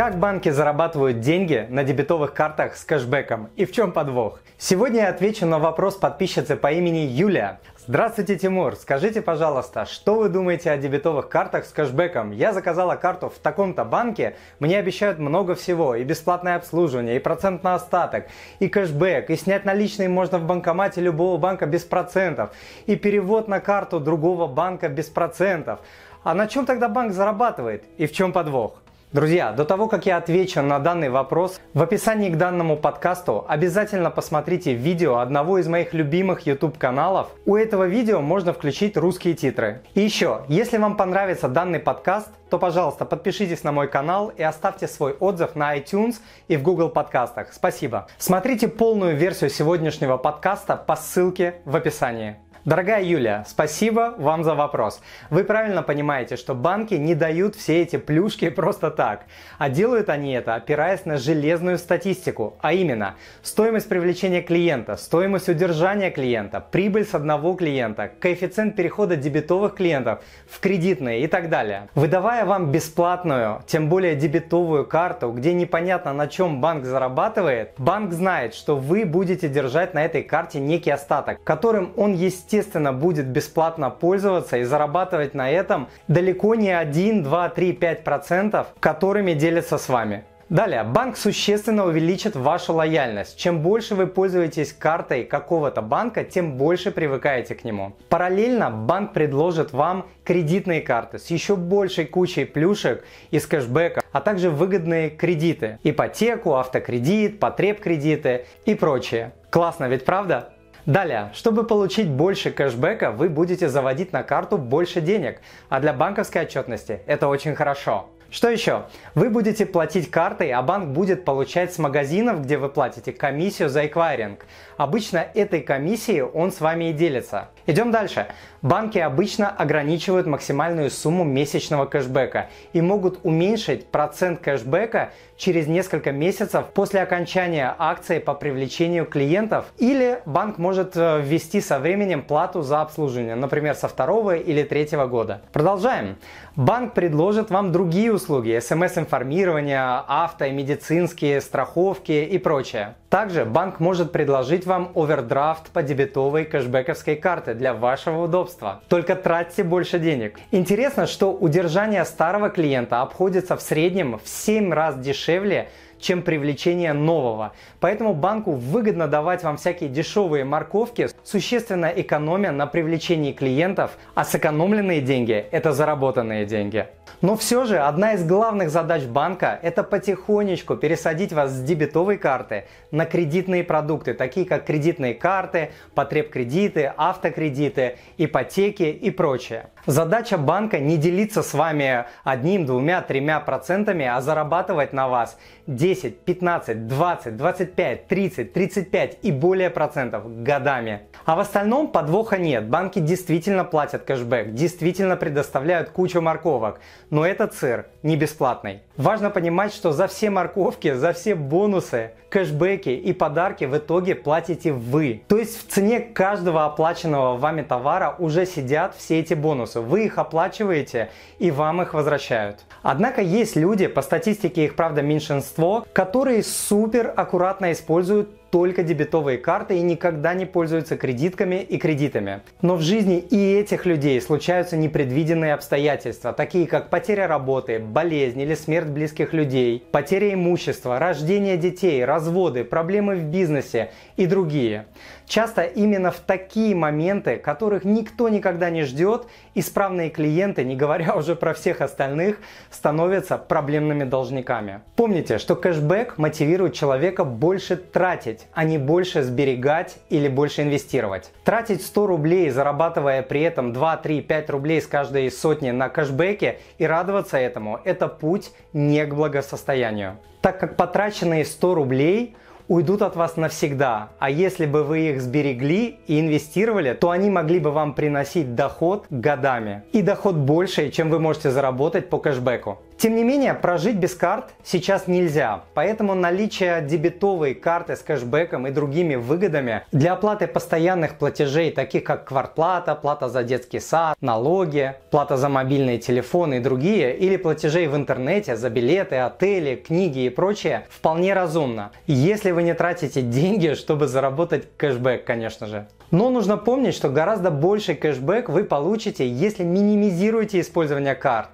Как банки зарабатывают деньги на дебетовых картах с кэшбэком и в чем подвох? Сегодня я отвечу на вопрос подписчицы по имени Юлия. Здравствуйте, Тимур. Скажите, пожалуйста, что вы думаете о дебетовых картах с кэшбэком? Я заказала карту в таком-то банке, мне обещают много всего, и бесплатное обслуживание, и процент на остаток, и кэшбэк, и снять наличные можно в банкомате любого банка без процентов, и перевод на карту другого банка без процентов. А на чем тогда банк зарабатывает и в чем подвох? Друзья, до того, как я отвечу на данный вопрос, в описании к данному подкасту обязательно посмотрите видео одного из моих любимых YouTube каналов. У этого видео можно включить русские титры. И еще, если вам понравится данный подкаст, то, пожалуйста, подпишитесь на мой канал и оставьте свой отзыв на iTunes и в Google подкастах. Спасибо. Смотрите полную версию сегодняшнего подкаста по ссылке в описании. Дорогая Юлия, спасибо вам за вопрос. Вы правильно понимаете, что банки не дают все эти плюшки просто так, а делают они это, опираясь на железную статистику, а именно стоимость привлечения клиента, стоимость удержания клиента, прибыль с одного клиента, коэффициент перехода дебетовых клиентов в кредитные и так далее. Выдавая вам бесплатную, тем более дебетовую карту, где непонятно на чем банк зарабатывает, банк знает, что вы будете держать на этой карте некий остаток, которым он естественно естественно, будет бесплатно пользоваться и зарабатывать на этом далеко не 1, 2, 3, 5 процентов, которыми делится с вами. Далее, банк существенно увеличит вашу лояльность. Чем больше вы пользуетесь картой какого-то банка, тем больше привыкаете к нему. Параллельно банк предложит вам кредитные карты с еще большей кучей плюшек из кэшбэка, а также выгодные кредиты. Ипотеку, автокредит, потреб-кредиты и прочее. Классно ведь правда? Далее, чтобы получить больше кэшбэка, вы будете заводить на карту больше денег, а для банковской отчетности это очень хорошо. Что еще? Вы будете платить картой, а банк будет получать с магазинов, где вы платите, комиссию за эквайринг. Обычно этой комиссией он с вами и делится. Идем дальше. Банки обычно ограничивают максимальную сумму месячного кэшбэка и могут уменьшить процент кэшбэка через несколько месяцев после окончания акции по привлечению клиентов или банк может э, ввести со временем плату за обслуживание, например, со второго или третьего года. Продолжаем. Банк предложит вам другие услуги, смс-информирование, авто медицинские, страховки и прочее. Также банк может предложить вам овердрафт по дебетовой кэшбэковской карте для вашего удобства. Только тратьте больше денег. Интересно, что удержание старого клиента обходится в среднем в 7 раз дешевле, чем привлечение нового. Поэтому банку выгодно давать вам всякие дешевые морковки, существенно экономя на привлечении клиентов, а сэкономленные деньги – это заработанные деньги. Но все же одна из главных задач банка – это потихонечку пересадить вас с дебетовой карты на кредитные продукты, такие как кредитные карты, потреб-кредиты, автокредиты, ипотеки и прочее. Задача банка не делиться с вами одним, двумя, тремя процентами, а зарабатывать на вас 10, 15, 20, 25, 30, 35 и более процентов годами. А в остальном подвоха нет. Банки действительно платят кэшбэк, действительно предоставляют кучу морковок. Но этот сыр не бесплатный. Важно понимать, что за все морковки, за все бонусы, кэшбэки и подарки в итоге платите вы. То есть в цене каждого оплаченного вами товара уже сидят все эти бонусы. Вы их оплачиваете и вам их возвращают. Однако есть люди, по статистике их правда меньшинство, которые супер аккуратно используют только дебетовые карты и никогда не пользуются кредитками и кредитами. Но в жизни и этих людей случаются непредвиденные обстоятельства, такие как потеря работы, болезнь или смерть близких людей, потеря имущества, рождение детей, разводы, проблемы в бизнесе и другие. Часто именно в такие моменты, которых никто никогда не ждет, исправные клиенты, не говоря уже про всех остальных, становятся проблемными должниками. Помните, что кэшбэк мотивирует человека больше тратить, а не больше сберегать или больше инвестировать. Тратить 100 рублей, зарабатывая при этом 2, 3, 5 рублей с каждой сотни на кэшбэке и радоваться этому – это путь не к благосостоянию. Так как потраченные 100 рублей – уйдут от вас навсегда. А если бы вы их сберегли и инвестировали, то они могли бы вам приносить доход годами. И доход больше, чем вы можете заработать по кэшбэку. Тем не менее, прожить без карт сейчас нельзя, поэтому наличие дебетовой карты с кэшбэком и другими выгодами для оплаты постоянных платежей, таких как квартплата, плата за детский сад, налоги, плата за мобильные телефоны и другие, или платежей в интернете за билеты, отели, книги и прочее, вполне разумно, если вы не тратите деньги, чтобы заработать кэшбэк, конечно же. Но нужно помнить, что гораздо больший кэшбэк вы получите, если минимизируете использование карт.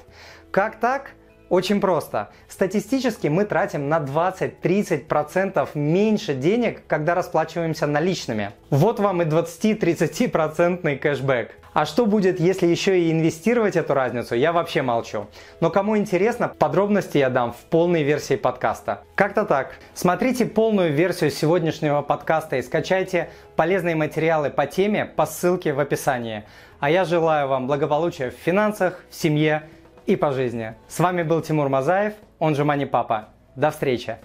Как так? Очень просто. Статистически мы тратим на 20-30% меньше денег, когда расплачиваемся наличными. Вот вам и 20-30% кэшбэк. А что будет, если еще и инвестировать эту разницу, я вообще молчу. Но кому интересно, подробности я дам в полной версии подкаста. Как-то так. Смотрите полную версию сегодняшнего подкаста и скачайте полезные материалы по теме по ссылке в описании. А я желаю вам благополучия в финансах, в семье и по жизни. С вами был Тимур Мазаев, он же Мани Папа. До встречи!